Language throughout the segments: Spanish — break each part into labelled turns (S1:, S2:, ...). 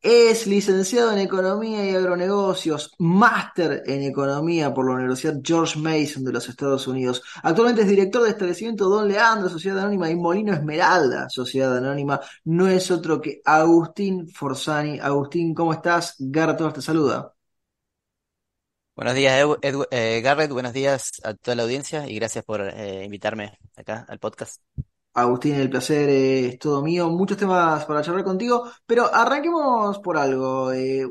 S1: Es licenciado en Economía y Agronegocios, máster en Economía por la Universidad George Mason de los Estados Unidos. Actualmente es director de establecimiento Don Leandro, Sociedad Anónima, y Molino Esmeralda, Sociedad Anónima. No es otro que Agustín Forzani. Agustín, ¿cómo estás? Garto te saluda.
S2: Buenos días, eh, Garrett. Buenos días a toda la audiencia y gracias por eh, invitarme acá al podcast.
S1: Agustín, el placer es todo mío. Muchos temas para charlar contigo, pero arranquemos por algo. Eh,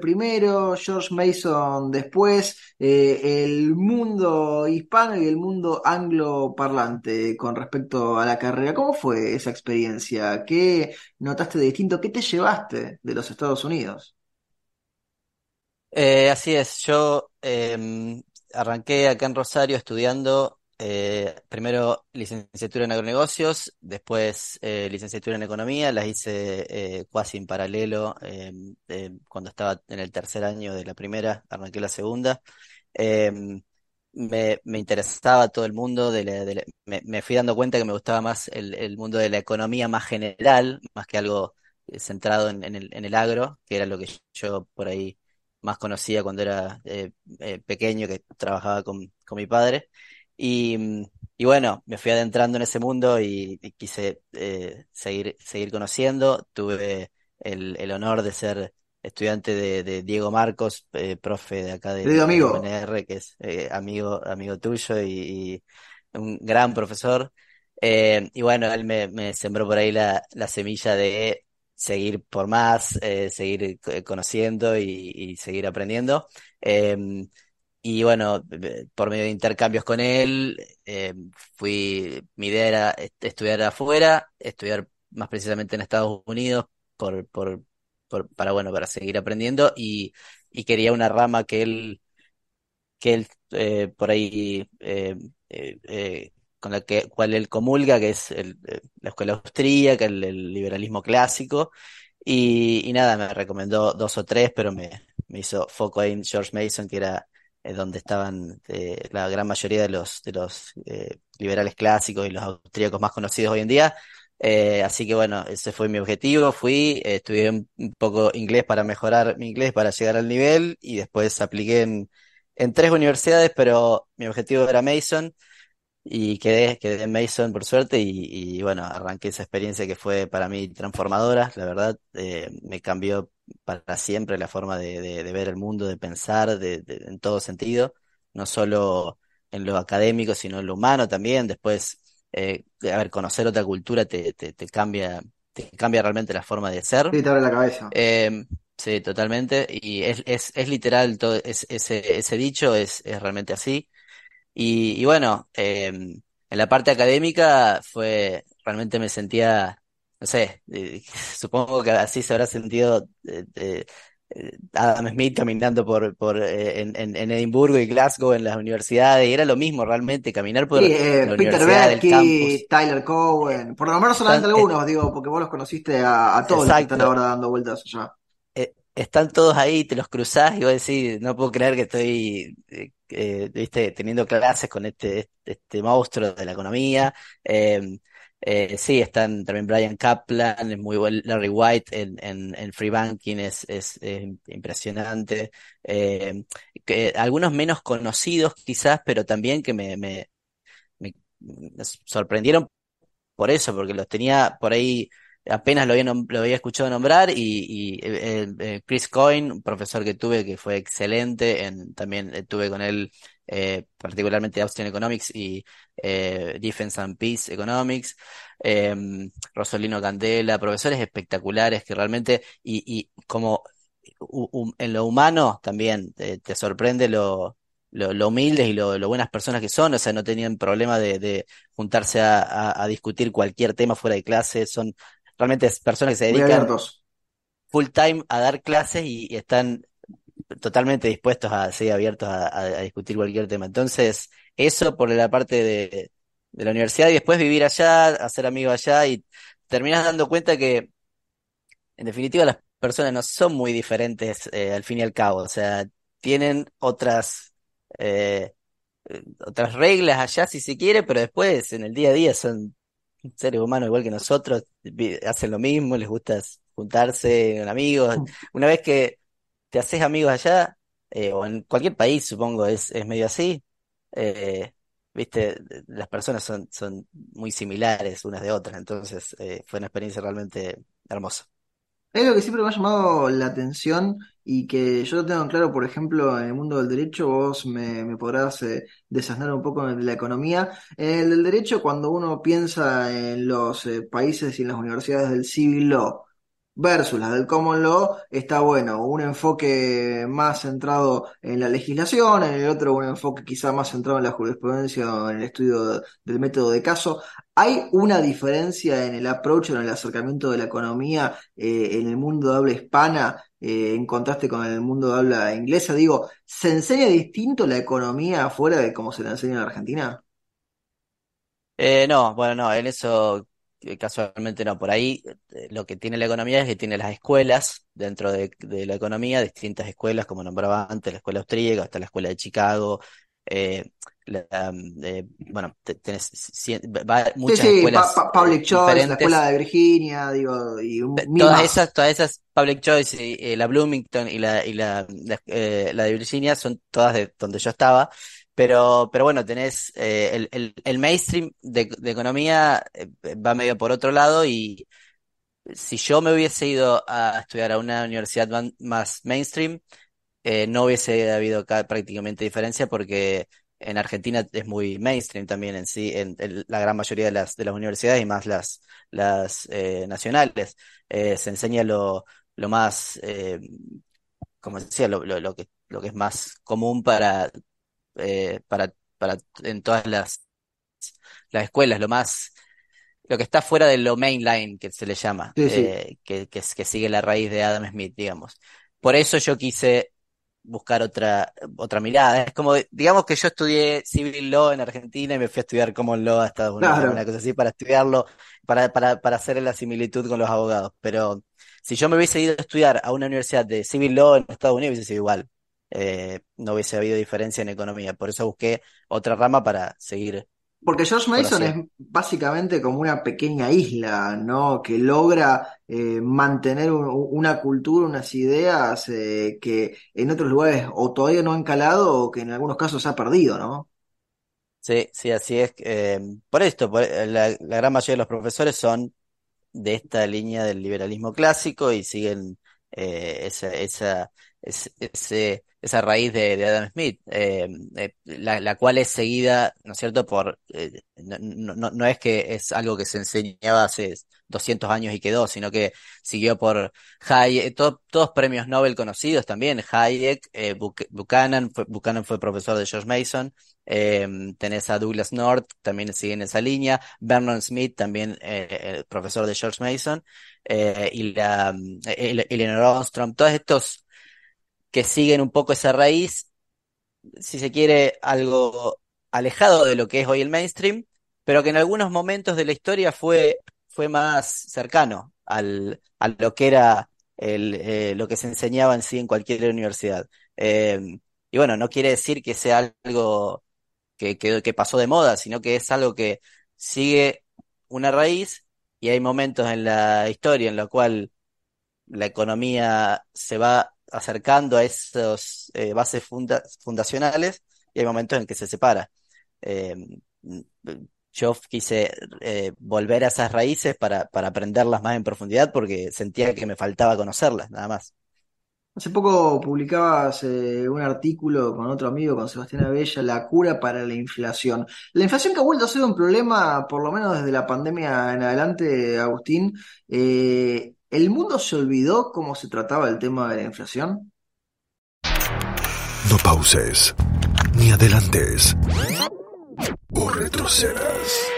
S1: primero, George Mason después, el mundo hispano y el mundo angloparlante con respecto a la carrera. ¿Cómo fue esa experiencia? ¿Qué notaste de distinto? ¿Qué te llevaste de los Estados Unidos?
S2: Eh, así es, yo em, arranqué acá en Rosario estudiando eh, primero licenciatura en agronegocios, después eh, licenciatura en economía, las hice casi en paralelo em, cuando estaba en el tercer año de la primera, arranqué la segunda. Em, me, me, interesaba todo el mundo, de me, fui dando cuenta que me gustaba más el, el, mundo de la economía más general, más que algo centrado en, el, en el agro, que era lo que yo por ahí más conocida cuando era eh, eh, pequeño, que trabajaba con, con mi padre. Y, y, bueno, me fui adentrando en ese mundo y, quise eh, seguir, seguir conociendo. Tuve el, el honor de ser estudiante de, de Diego Marcos, profe de acá de,
S1: de amigo.
S2: UNR, que es amigo, amigo tuyo y, un gran profesor. y bueno, él me, me sembró por ahí la, la semilla de seguir por más, eh, seguir eh, conociendo y, seguir aprendiendo. Y bueno, por medio de intercambios con él, em, fui, mi idea era estudiar afuera, estudiar más precisamente en Estados Unidos, por, por, para bueno, para seguir aprendiendo y, y quería una rama que él, que él eh, por ahí con la que, cual él comulga, que es el, eh, la escuela austríaca, el, el liberalismo clásico. Y, y, nada, me recomendó dos o tres, pero me, me hizo foco ahí en George Mason, que era eh, donde estaban eh, la gran mayoría de los, de los liberales clásicos y los austríacos más conocidos hoy en día. así que bueno, ese fue mi objetivo. Fui, estudié un, un, poco inglés para mejorar mi inglés, para llegar al nivel, y después apliqué en, en tres universidades, pero mi objetivo era Mason y quedé, quedé en Mason por suerte y, y, bueno, arranqué esa experiencia que fue para mí transformadora, la verdad, eh, me cambió para siempre la forma de, de, ver el mundo, de pensar de, en todo sentido, no solo en lo académico, sino en lo humano también, después, eh, a ver, conocer otra cultura te, te, te, cambia, te cambia realmente la forma de ser.
S1: Sí, te abre la cabeza.
S2: Eh, sí, totalmente, y es, es, es literal, todo es, ese, ese dicho es, es realmente así. Y, y bueno, eh, en la parte académica fue, realmente me sentía, no sé, eh, supongo que así se habrá sentido eh, eh, Adam Smith caminando por, por en, en, Edimburgo y Glasgow en las universidades, y era lo mismo realmente, caminar por
S1: sí,
S2: la
S1: Peter
S2: campus.
S1: Tyler Cowen, por lo menos solamente algunos, digo, porque vos los conociste a, a todos los que están ahora dando vueltas allá
S2: están todos ahí, te los cruzás y vos decís, no puedo creer que estoy, eh, viste, teniendo clases con este, este monstruo de la economía. Em, eh, sí, están también Brian Kaplan, es muy buen, Larry White en, en, en Free Banking es, es, impresionante. Em, que, algunos menos conocidos quizás, pero también que me, me, me sorprendieron por eso, porque los tenía por ahí apenas lo había, lo había escuchado nombrar y, y eh, eh, Chris Coyne, un profesor que tuve que fue excelente, en, también eh, tuve con él eh, particularmente Austrian Economics y eh, Defense and Peace Economics, em, Rosolino Candela, profesores espectaculares que realmente, y, y como en lo humano también te sorprende lo, lo, lo, humildes y lo, lo, buenas personas que son, o sea, no tenían problema de, de juntarse a, a, a, discutir cualquier tema fuera de clase, son realmente personas que se dedican full time a dar clases y, están totalmente dispuestos a seguir abiertos a, discutir cualquier tema. Entonces, eso por la parte de, de la universidad y después vivir allá, hacer amigos allá y terminas dando cuenta que, en definitiva, las personas no son muy diferentes eh, al fin y al cabo. O sea, tienen otras, eh, otras reglas allá si se quiere, pero después en el día a día son seres humanos igual que nosotros, hacen lo mismo, les gusta juntarse con amigos. Mm. Una vez que te haces amigos allá, eh, o en cualquier país supongo es, medio así, eh, viste, las personas son, son muy similares unas de otras, entonces eh, fue una experiencia realmente hermosa.
S1: Es lo que siempre me ha llamado la atención y que yo lo tengo claro, por ejemplo, en el mundo del derecho, vos me, podrás eh, desasnar un poco de la economía. En el del derecho, cuando uno piensa en los países y en las universidades del law, versus las del common law, está bueno, un enfoque más centrado en la legislación, en el otro un enfoque quizá más centrado en la jurisprudencia o en el estudio del método de caso. ¿Hay una diferencia en el approach, en el acercamiento de la economía eh, en el mundo de habla hispana eh, en contraste con el mundo de habla inglesa? Digo, ¿se enseña distinto la economía afuera de cómo se la enseña en Argentina?
S2: Eh, no, bueno, no, en eso casualmente no. Por ahí eh, lo que tiene la economía es que tiene las escuelas dentro de, la economía, distintas escuelas, como nombraba antes, la escuela austríaca, hasta la escuela de Chicago. Eh, mm, eh, bueno, tenés muchas escuelas
S1: Public Choice, la escuela de Virginia, digo, y
S2: todas esas, todas esas Public Choice, y, la Bloomington y la y la, la de Virginia son todas de donde yo estaba. Pero, pero bueno, tenés eh, el, el, mainstream de, economía eh, va medio por otro lado y si yo me hubiese ido a estudiar a una universidad más mainstream, eh, no hubiese habido prácticamente diferencia porque en Argentina es muy mainstream también en sí, en, la gran mayoría de las, de las universidades y más las, las nacionales. Se enseña lo, lo más, como decía, lo, lo, lo, que, lo que es más común para eh, para, para en todas las, las escuelas, lo más, lo que está fuera de lo mainline que se le llama, eh, que, que, que sigue la raíz de Adam Smith, digamos. Por eso yo quise buscar otra, otra mirada. Es como, digamos que yo estudié Civil Law en Argentina y me fui a estudiar Common Law a Estados Unidos, una cosa así, para estudiarlo, para, para, para hacer la similitud con los abogados. Pero si yo me hubiese ido a estudiar a una universidad de Civil Law en Estados Unidos, hubiese sido igual. Eh, no hubiese habido diferencia en economía. Por eso busqué otra rama para seguir.
S1: Porque George Mason es básicamente como una pequeña isla, ¿no? Que logra eh, mantener una cultura, unas ideas eh, que en otros lugares o todavía no han calado o que en algunos casos se ha perdido, ¿no?
S2: Sí, sí, así es. por esto, la, gran mayoría de los profesores son de esta línea del liberalismo clásico y siguen esa, esa, ese, esa raíz de, de Adam Smith, eh, eh, la, la, cual es seguida, ¿no es cierto?, por, eh, no, no, no, es que es algo que se enseñaba hace 200 años y quedó, sino que siguió por Hayek, todos premios Nobel conocidos también, Hayek, Buchanan, fue, Buchanan fue profesor de George Mason, tenés a Douglas North, también sigue en esa línea, Vernon Smith, también profesor de George Mason, y la, Eleanor Ostrom, todos estos que siguen un poco esa raíz, si se quiere, algo alejado de lo que es hoy el mainstream, pero que en algunos momentos de la historia fue, fue más cercano al, a lo que era el, eh, lo que se enseñaba en sí en cualquier universidad. Em, y bueno, no quiere decir que sea algo que, que, que pasó de moda, sino que es algo que sigue una raíz y hay momentos en la historia en la cual la economía se va acercando a esas eh, bases fundacionales y hay momentos en que se separa. Eh, yo quise eh, volver a esas raíces para, para aprenderlas más en profundidad porque sentía que me faltaba conocerlas, nada más.
S1: Hace poco publicabas un artículo con otro amigo, con Sebastián Abella, La cura para la inflación. La inflación que ha vuelto a ser un problema, por lo menos desde la pandemia en adelante, Agustín, ¿El mundo se olvidó cómo se trataba el tema de la inflación?
S3: No pauses, ni adelantes, o retrocedas.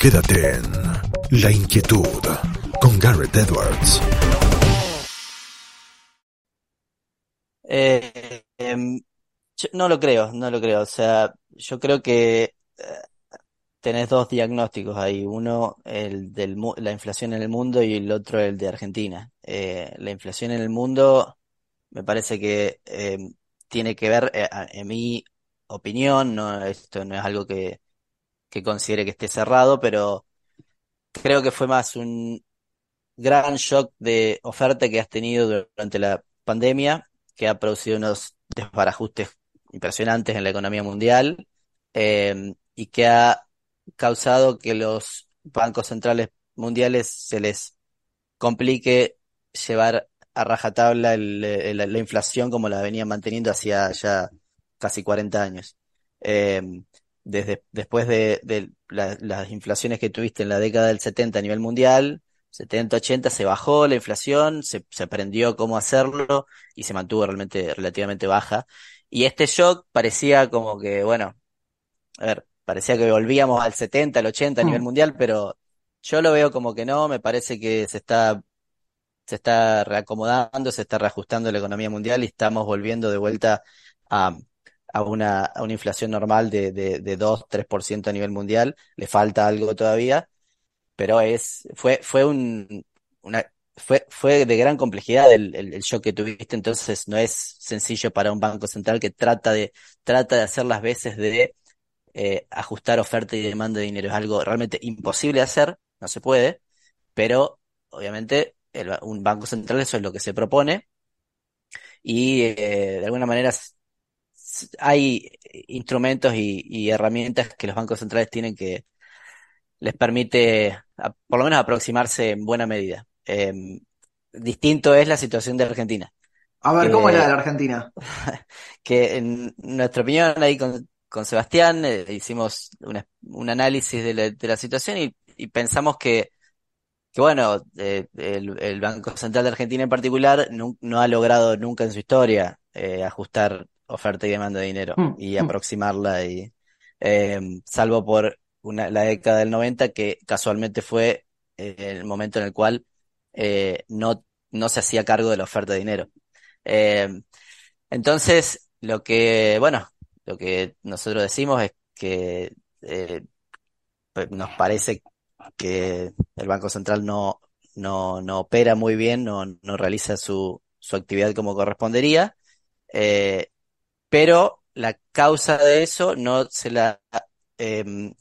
S3: Quédate en La Inquietud con Garrett Edwards.
S2: Eh, em, no lo creo, no lo creo. O sea, yo creo que eh, tenés dos diagnósticos ahí. Uno, el de la inflación en el mundo y el otro, el de Argentina. Eh, la inflación en el mundo me parece que em, tiene que ver, en mi opinión, no, esto no es algo que, que considere que esté cerrado, pero creo que fue más un gran shock de oferta que has tenido durante la pandemia, que ha producido unos desbarajustes impresionantes en la economía mundial eh, y que ha causado que los bancos centrales mundiales se les complique llevar a rajatabla la inflación como la venían manteniendo hacía ya casi 40 años. Eh, desde, después de, las inflaciones que tuviste en la década del 70 a nivel mundial, 70, 80 se bajó la inflación, se, se aprendió cómo hacerlo y se mantuvo realmente relativamente baja. Y este shock parecía como que, bueno, a ver, parecía que volvíamos al 70, al 80 a nivel mm. mundial, pero yo lo veo como que no, me parece que se está, se está reacomodando, se está reajustando la economía mundial y estamos volviendo de vuelta a, a una, a una inflación normal de, de, de 2, 3% a nivel mundial. Le falta algo todavía, pero es, fue, fue un, una, fue, fue de gran complejidad el, el, shock que tuviste, entonces no es sencillo para un banco central que trata de, trata de hacer las veces de eh, ajustar oferta y demanda de dinero. Es algo realmente imposible de hacer, no se puede, pero obviamente un banco central eso es lo que se propone y eh, de alguna manera hay instrumentos y, y, herramientas que los bancos centrales tienen que les permite por lo menos aproximarse en buena medida. Em, distinto es la situación de Argentina.
S1: A ver, ¿cómo es la de Argentina?
S2: Que en nuestra opinión, con, con Sebastián eh, hicimos un análisis de la, de la situación y, y, pensamos que, que bueno, eh, el, el, Banco Central de Argentina en particular no, no ha logrado nunca en su historia eh, ajustar oferta y demanda de dinero mm, y mm. aproximarla y salvo por una, la década del 90 que casualmente fue el momento en el cual no, no se hacía cargo de la oferta de dinero. Entonces, lo que, bueno, lo que nosotros decimos es que eh, pues, nos parece que el Banco Central no, no, no opera muy bien, no, no realiza su, su actividad como correspondería, pero la causa de eso no se la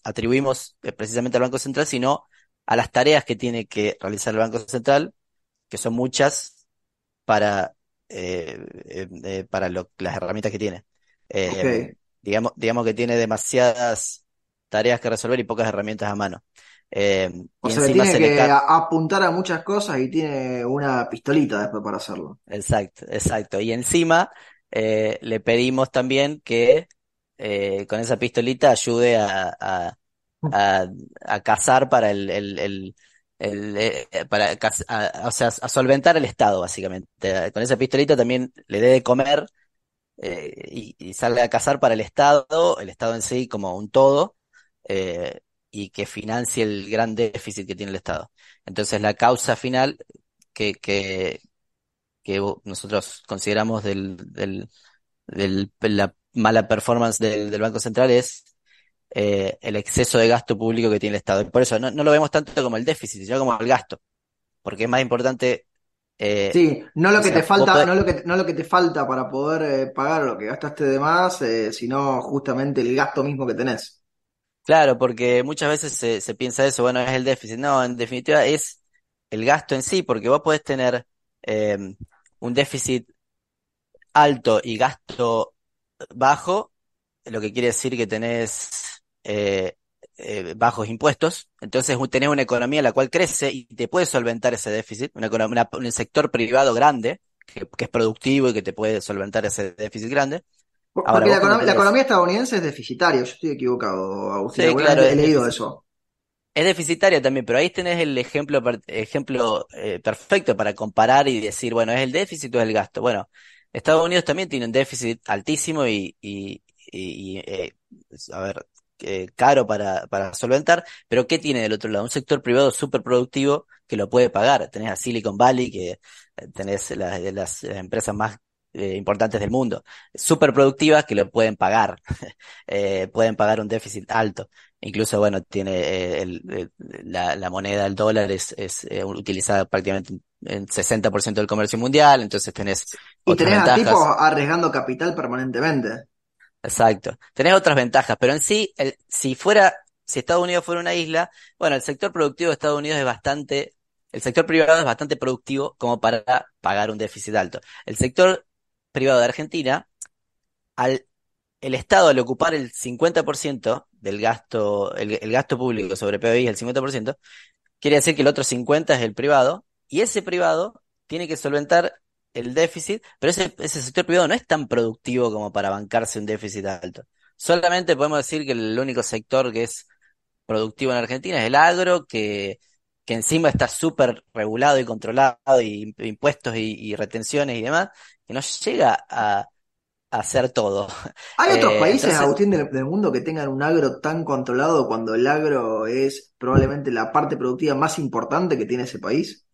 S2: atribuimos precisamente al Banco Central, sino a las tareas que tiene que realizar el Banco Central, que son muchas para, eh, eh, eh, para lo, las herramientas que tiene. Digamos, digamos que tiene demasiadas tareas que resolver y pocas herramientas a mano.
S1: o sea, tiene que apuntar a muchas cosas y tiene una pistolita después para hacerlo.
S2: Exacto, exacto. Y encima le pedimos también que con esa pistolita ayude a a, a cazar para el, el, el, el eh, para o sea, a solventar el Estado, básicamente. Con esa pistolita también le dé de comer eh, y, sale a cazar para el Estado, el Estado en sí como un todo, eh, y que financie el gran déficit que tiene el Estado. Entonces la causa final que, que, que nosotros consideramos del, del, la mala performance del, del Banco Central es eh, el exceso de gasto público que tiene el Estado. Y por eso no, lo vemos tanto como el déficit, sino como el gasto, porque es más importante.
S1: Eh, sí, no lo que te falta, no lo que, no lo que te falta para poder eh, pagar lo que gastaste de más, sino justamente el gasto mismo que tenés.
S2: Claro, porque muchas veces se, se piensa eso, bueno, es el déficit. No, en definitiva es el gasto en sí, porque vos podés tener un déficit alto y gasto bajo, lo que quiere decir que tenés eh, bajos impuestos, entonces tenés una economía la cual crece y te puede solventar ese déficit, una, un sector privado grande que, es productivo y que te puede solventar ese déficit grande.
S1: Porque la, economía, estadounidense es deficitaria, yo estoy equivocado, Agustín, sí, claro, he leído eso.
S2: Es deficitaria también, pero ahí tenés el ejemplo, ejemplo eh, perfecto para comparar y decir, bueno, ¿es el déficit o es el gasto? Bueno, Estados Unidos también tiene un déficit altísimo y, y, y, eh, a ver, eh, caro para, para solventar, pero ¿qué tiene del otro lado? Un sector privado súper productivo que lo puede pagar. Tenés a Silicon Valley, que eh, tenés las, las empresas más eh, importantes del mundo, súper productivas que lo pueden pagar, eh, pueden pagar un déficit alto. Incluso, bueno, tiene eh, el, la, la, moneda, el dólar, es, es utilizada prácticamente en 60% del comercio mundial, entonces tenés...
S1: Y tenés a tipos arriesgando capital permanentemente.
S2: Exacto. Tenés otras ventajas, pero en sí, el, si fuera, si Estados Unidos fuera una isla, bueno, el sector productivo de Estados Unidos es bastante, el sector privado es bastante productivo como para pagar un déficit alto. El sector privado de Argentina, al el Estado al ocupar el 50% del gasto, el, gasto público sobre PBI el 50%, quiere decir que el otro 50% es el privado, y ese privado tiene que solventar el déficit, pero ese, ese sector privado no es tan productivo como para bancarse un déficit alto. Solamente podemos decir que el único sector que es productivo en Argentina es el agro, que, que encima está súper regulado y controlado, y impuestos y, retenciones y demás, que no llega a, hacer todo.
S1: ¿Hay otros eh, países, Agustín, del, del, mundo que tengan un agro tan controlado cuando el agro es probablemente la parte productiva más importante que tiene ese país?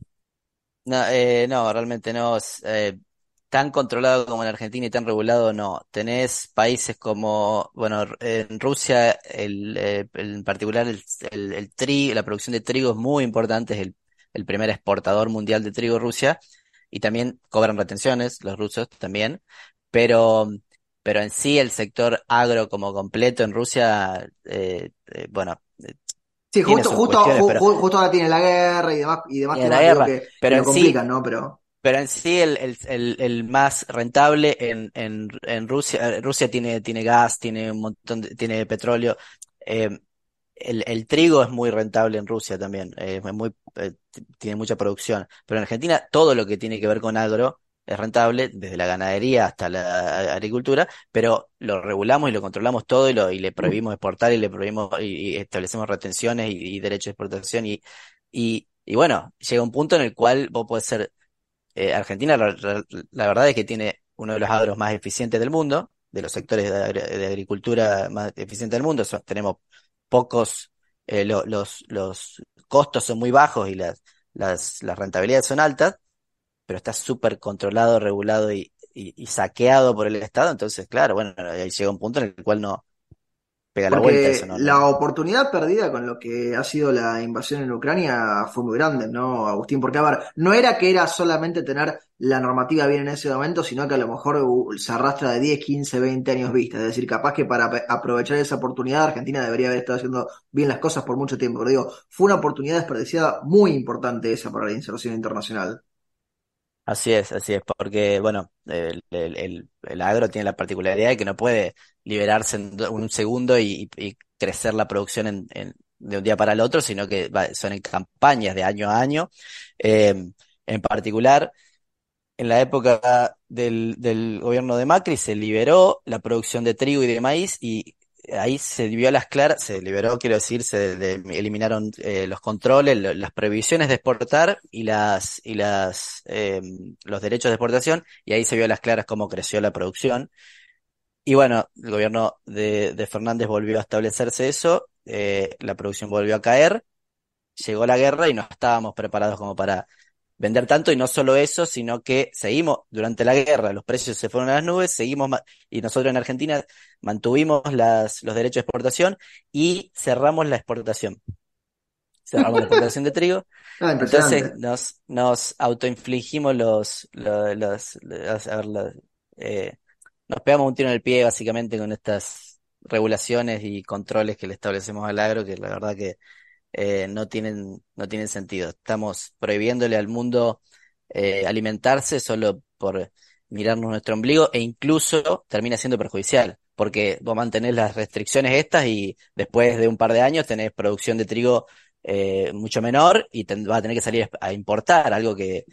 S2: No, eh, no, realmente no. Eh, tan controlado como en Argentina y tan regulado, no. Tenés países como, bueno, en Rusia, el, eh, en particular, el, el, la producción de trigo es muy importante, es el, el primer exportador mundial de trigo Rusia, y también cobran retenciones, los rusos también, pero, pero en sí el sector agro como completo en Rusia, eh, eh bueno,
S1: Sí, justo, justo, justo ahora tiene la guerra y demás, y demás
S2: la guerra,
S1: que,
S2: pero
S1: complican, ¿no? Pero...
S2: pero en sí el, el, el, más rentable en, en, en Rusia, Rusia tiene, tiene gas, tiene un montón de, tiene petróleo. Eh, el, el trigo es muy rentable en Rusia también, eh, es muy, eh, tiene mucha producción. Pero en Argentina todo lo que tiene que ver con agro es rentable, desde la ganadería hasta la agricultura, pero lo regulamos y lo controlamos todo y, lo, y le prohibimos exportar y le prohibimos y, establecemos retenciones y, derechos de exportación y, y, y, bueno, llega un punto en el cual vos podés ser, eh, Argentina la, verdad es que tiene uno de los agros más eficientes del mundo, de los sectores de, agricultura más eficientes del mundo, tenemos pocos, eh, los, los costos son muy bajos y las, las, las rentabilidades son altas, pero está súper controlado, regulado y, y, saqueado por el Estado, entonces, claro, bueno, ahí llega un punto en el cual no pega la vuelta eso, ¿no?
S1: La oportunidad perdida con lo que ha sido la invasión en Ucrania fue muy grande, ¿no, Agustín? Porque, a ver, no era que era solamente tener la normativa bien en ese momento, sino que a lo mejor se arrastra de 10, 15, 20 años vista. Es decir, capaz que para aprovechar esa oportunidad, Argentina debería haber estado haciendo bien las cosas por mucho tiempo. Pero digo, fue una oportunidad desperdiciada muy importante esa para la inserción internacional.
S2: Así es, así es, porque, bueno, el, el, agro tiene la particularidad de que no puede liberarse en un segundo y, crecer la producción en, de un día para el otro, sino que son en campañas de año a año. Eh, en particular, en la época del, del gobierno de Macri se liberó la producción de trigo y de maíz y ahí se vio a las claras, se liberó, quiero decir, se eliminaron eh, los controles, las prohibiciones de exportar y las y las eh, los derechos de exportación y ahí se vio a las claras cómo creció la producción. Y bueno, el gobierno de, de Fernández volvió a establecerse eso, eh, la producción volvió a caer, llegó la guerra y no estábamos preparados como para vender tanto y no solo eso, sino que seguimos durante la guerra, los precios se fueron a las nubes, seguimos y nosotros en Argentina mantuvimos las, los derechos de exportación y cerramos la exportación. Cerramos la exportación de trigo.
S1: Ah,
S2: Entonces nos, nos autoinfligimos los, los, a ver, eh, nos pegamos un tiro en el pie básicamente con estas regulaciones y controles que le establecemos al agro, que la verdad que eh, no tienen, no tienen sentido. Estamos prohibiéndole al mundo eh, alimentarse solo por mirarnos nuestro ombligo e incluso termina siendo perjudicial, porque vos mantenés las restricciones estas y después de un par de años tenés producción de trigo eh, mucho menor y te, vas a tener que salir a importar, algo que,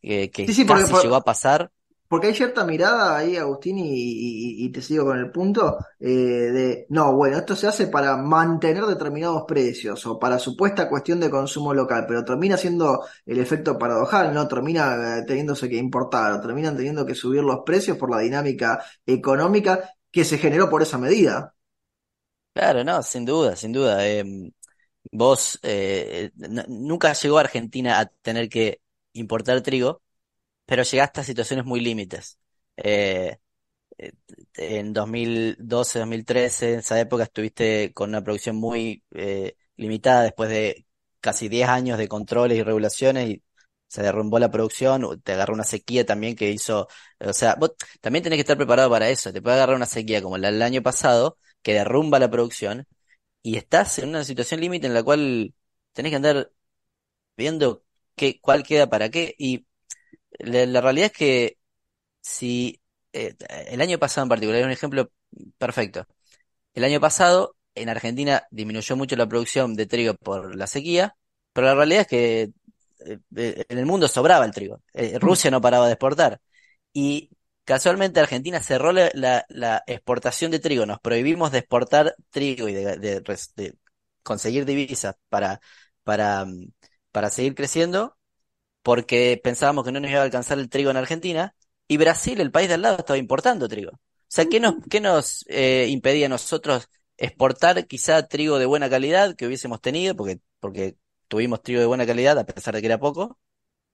S2: que, casi llegó a pasar
S1: porque hay cierta mirada ahí, Agustín, y, te sigo con el punto, eh, de, no, bueno, esto se hace para mantener determinados precios o para supuesta cuestión de consumo local, pero termina siendo el efecto paradojal, ¿no? Termina eh, teniéndose que importar o terminan teniendo que subir los precios por la dinámica económica que se generó por esa medida.
S2: Claro, no, sin duda, sin duda. Em, vos eh, nunca llegó a Argentina a tener que importar trigo pero llegaste a situaciones muy límites. Eh, eh, en 2012, 2013, en esa época estuviste con una producción muy eh, limitada después de casi 10 años de controles y regulaciones y se derrumbó la producción, te agarró una sequía también que hizo, o sea, vos también tenés que estar preparado para eso, te puede agarrar una sequía como la del año pasado, que derrumba la producción, y estás en una situación límite en la cual tenés que andar viendo qué, cuál queda para qué, y la, realidad es que si eh, el año pasado en particular, es un ejemplo perfecto, el año pasado en Argentina disminuyó mucho la producción de trigo por la sequía, pero la realidad es que eh, eh, en el mundo sobraba el trigo. Eh, Rusia no paraba de exportar. Y casualmente Argentina cerró la, exportación de trigo. Nos prohibimos de exportar trigo y de, conseguir divisas para, para, mm, para seguir creciendo porque pensábamos que no nos iba a alcanzar el trigo en Argentina. Y Brasil, el país de al lado, estaba importando trigo. O sea, ¿qué nos, qué nos impedía a nosotros exportar quizá trigo de buena calidad que hubiésemos tenido? Porque, porque tuvimos trigo de buena calidad, a pesar de que era poco,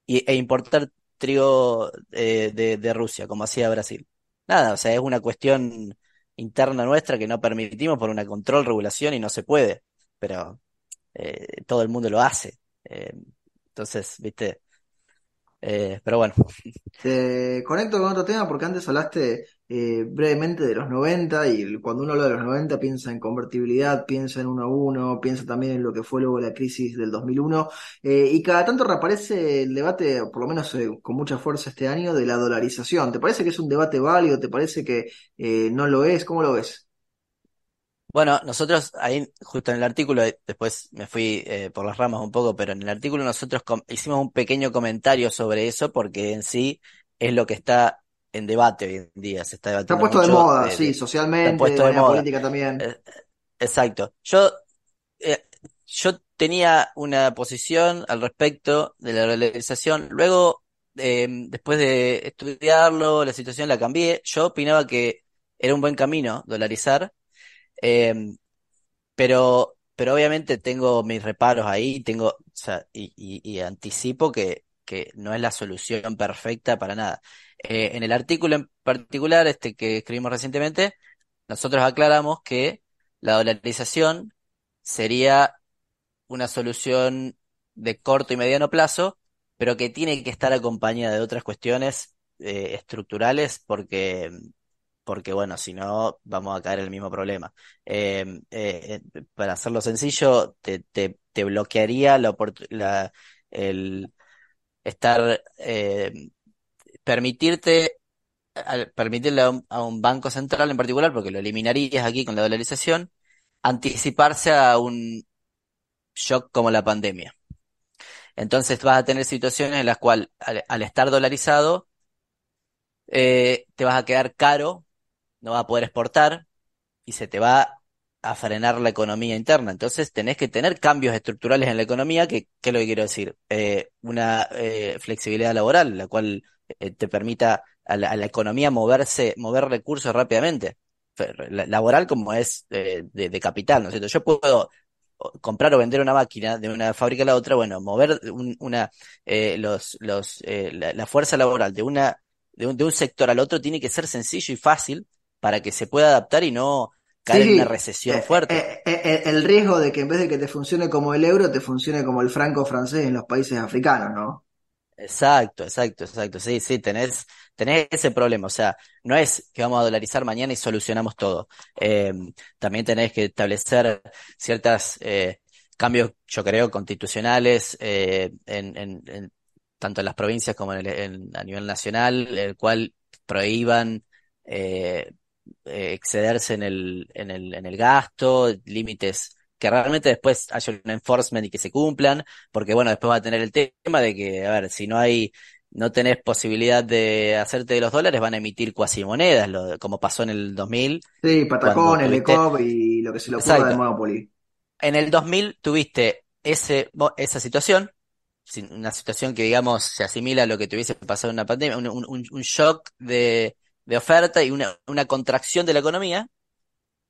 S2: y, e importar trigo eh, de, Rusia, como hacía Brasil. Nada, o sea, es una cuestión interna nuestra que no permitimos por una control, regulación y no se puede, pero eh, todo el mundo lo hace. Eh, entonces, viste, eh, pero bueno.
S1: Te conecto con otro tema porque antes hablaste eh, brevemente de los 90 y cuando uno habla de los 90 piensa en convertibilidad, piensa en uno a uno, piensa también en lo que fue luego la crisis del 2001 eh, y cada tanto reaparece el debate, por lo menos con mucha fuerza este año, de la dolarización. ¿Te parece que es un debate válido? ¿Te parece que no lo es? ¿Cómo lo ves?
S2: Bueno, nosotros ahí, justo en el artículo, eh, después me fui eh, por las ramas un poco, pero en el artículo nosotros hicimos un pequeño comentario sobre eso porque en sí es lo que está en debate hoy en día. Se está debatiendo.
S1: Está puesto de moda, sí, socialmente, puesto de, moda. política también. Eh,
S2: exacto. Yo, yo tenía una posición al respecto de la dolarización. Luego, después de estudiarlo, la situación la cambié. Yo opinaba que era un buen camino dolarizar Em, pero, pero obviamente tengo mis reparos ahí, tengo, o sea, y, y, anticipo que, que no es la solución perfecta para nada. Eh, en el artículo en particular, este que escribimos recientemente, nosotros aclaramos que la dolarización sería una solución de corto y mediano plazo, pero que tiene que estar acompañada de otras cuestiones eh, estructurales porque porque bueno, si no, vamos a caer en el mismo problema. Em, eh, eh, para hacerlo sencillo, te, te, bloquearía la, la, el estar, eh, permitirte, permitirle a un, banco central en particular, porque lo eliminarías aquí con la dolarización, anticiparse a un shock como la pandemia. Entonces vas a tener situaciones en las cuales al, estar dolarizado, te vas a quedar caro no va a poder exportar y se te va a frenar la economía interna. Entonces tenés que tener cambios estructurales en la economía, que, ¿qué es lo que quiero decir? Eh, una eh, flexibilidad laboral, la cual eh, te permita a la, economía moverse, mover recursos rápidamente. laboral como es de, capital, ¿no es cierto? Yo puedo comprar o vender una máquina de una fábrica a la otra, bueno, mover una, los, los, la, fuerza laboral de una, de un, de un sector al otro tiene que ser sencillo y fácil para que se pueda adaptar y no caer en una recesión
S1: eh,
S2: fuerte.
S1: Eh, eh, el riesgo de que en vez de que te funcione como el euro, te funcione como el franco francés en los países africanos, ¿no?
S2: Exacto, exacto, exacto. Sí, sí, tenés, tenés ese problema. O sea, no es que vamos a dolarizar mañana y solucionamos todo. también tenés que establecer ciertos cambios, yo creo, constitucionales en, en, tanto en las provincias como en a nivel nacional, el cual prohíban eh, excederse en el, en el, en el gasto, límites que realmente después haya un enforcement y que se cumplan, porque bueno, después va a tener el tema de que, a ver, si no hay, no tenés posibilidad de hacerte de los dólares, van a emitir cuasimonedas, lo, como pasó en el 2000.
S1: Sí, Patacón, el ECOP y lo que se lo ocurra de Monopoly.
S2: En el 2000 tuviste ese, esa situación, una situación que digamos se asimila a lo que tuviese pasado en una pandemia, un, un, un shock de, de oferta y una, una contracción de la economía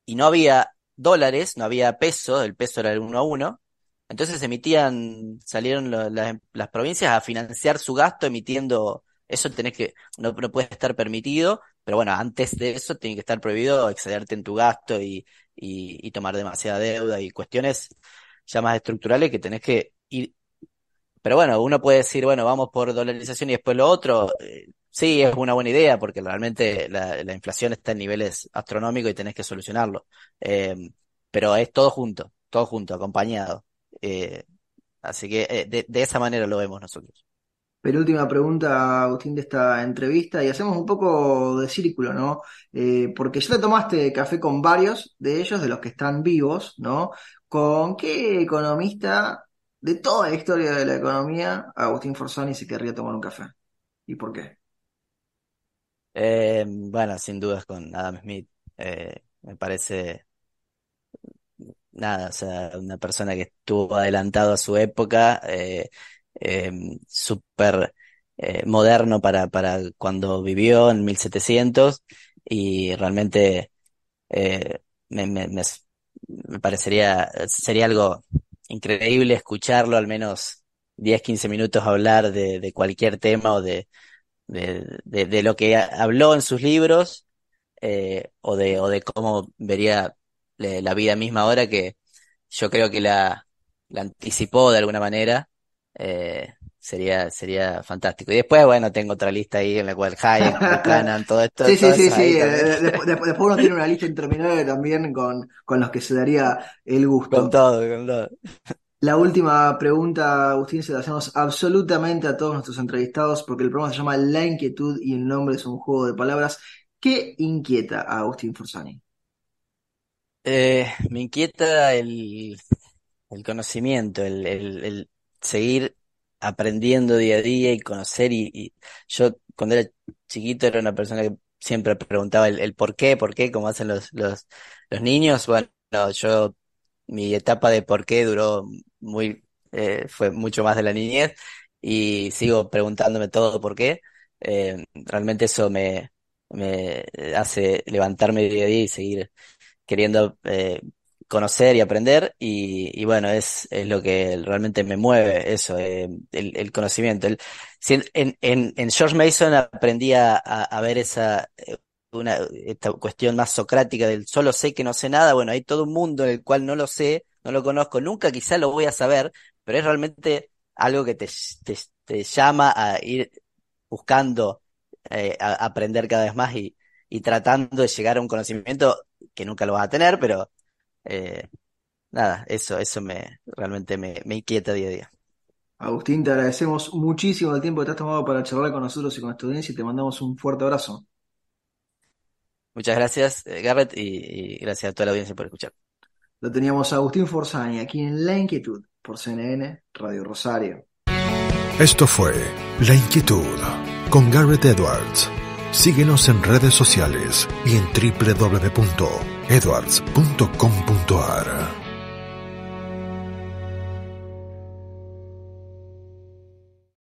S2: y no había dólares, no había peso, el peso era el uno a uno. Entonces emitían, salieron las provincias a financiar su gasto emitiendo Eso tenés que, no, no puede estar permitido, pero bueno, antes de eso tiene que estar prohibido excederte en tu gasto y, y, y tomar demasiada deuda y cuestiones ya más estructurales que tenés que ir. Pero bueno, uno puede decir, bueno, vamos por dolarización y después lo otro. Sí, es una buena idea porque realmente la, la inflación está en niveles astronómicos y tenés que solucionarlo. Eh, pero es todo junto, todo junto, acompañado. Eh, así que eh, de, de esa manera lo vemos nosotros.
S1: Penúltima pregunta, Agustín, de esta entrevista, y hacemos un poco de círculo, ¿no? Eh, porque ya te tomaste café con varios de ellos, de los que están vivos, ¿no? ¿Con qué economista de toda la historia de la economía Agustín Forzani se querría tomar un café? ¿Y por qué?
S2: Eh, bueno, sin dudas con Adam Smith. Eh, me parece nada, o sea, una persona que estuvo adelantado a su época, eh, eh, súper eh, moderno para, para cuando vivió en 1700 y realmente eh, me, me, me, me parecería, sería algo increíble escucharlo al menos 10, 15 minutos hablar de, de cualquier tema o de, de, de, de lo que habló en sus libros eh, o de, o de cómo vería eh, la vida misma ahora que yo creo que la, la anticipó de alguna manera, eh, sería, sería fantástico. Y después, bueno, tengo otra lista ahí en la cual Hayek, Buchanan, todo esto.
S1: Sí, sí,
S2: todo
S1: sí, sí. eh. Después, después uno tiene una lista interminable también con, con los que se daría el
S2: Con
S1: gusto.
S2: todo, con todo.
S1: La última pregunta, Agustín, se la hacemos absolutamente a todos nuestros entrevistados porque el programa se llama La Inquietud y el nombre es un juego de palabras. ¿Qué inquieta a Agustín Forzani?
S2: Eh, me inquieta el, conocimiento, el, seguir aprendiendo día a día y conocer y, y yo cuando era chiquito era una persona que siempre preguntaba el, el por qué, por qué, como hacen los, los, los niños. Bueno, yo, mi etapa de por qué duró muy, eh, fue mucho más de la niñez y sigo preguntándome todo por qué. Eh, realmente eso me, me hace levantarme día a día y seguir queriendo eh, conocer y aprender y, y bueno, es, es lo que realmente me mueve, eso, eh, el, el conocimiento. El, en, en, en George Mason aprendí a, a, a ver esa, eh, esta cuestión más socrática del solo sé que no sé nada, bueno, hay todo un mundo en el cual no lo sé, no lo conozco, nunca quizá lo voy a saber, pero es realmente algo que te, te, te llama a ir buscando eh, a, aprender cada vez más y, y tratando de llegar a un conocimiento que nunca lo vas a tener, pero eh, nada, eso, eso me realmente me, me inquieta día a día.
S1: Agustín, te agradecemos muchísimo el tiempo que te has tomado para charlar con nosotros y con nuestra audiencia y te mandamos un fuerte abrazo.
S2: Muchas gracias, eh, Garrett, y, y gracias a toda la audiencia por escuchar.
S1: Lo teníamos a Agustín Forzani aquí en La Inquietud por CNN Radio Rosario.
S3: Esto fue La Inquietud con Garrett Edwards. Síguenos en redes sociales y en www.edwards.com.do.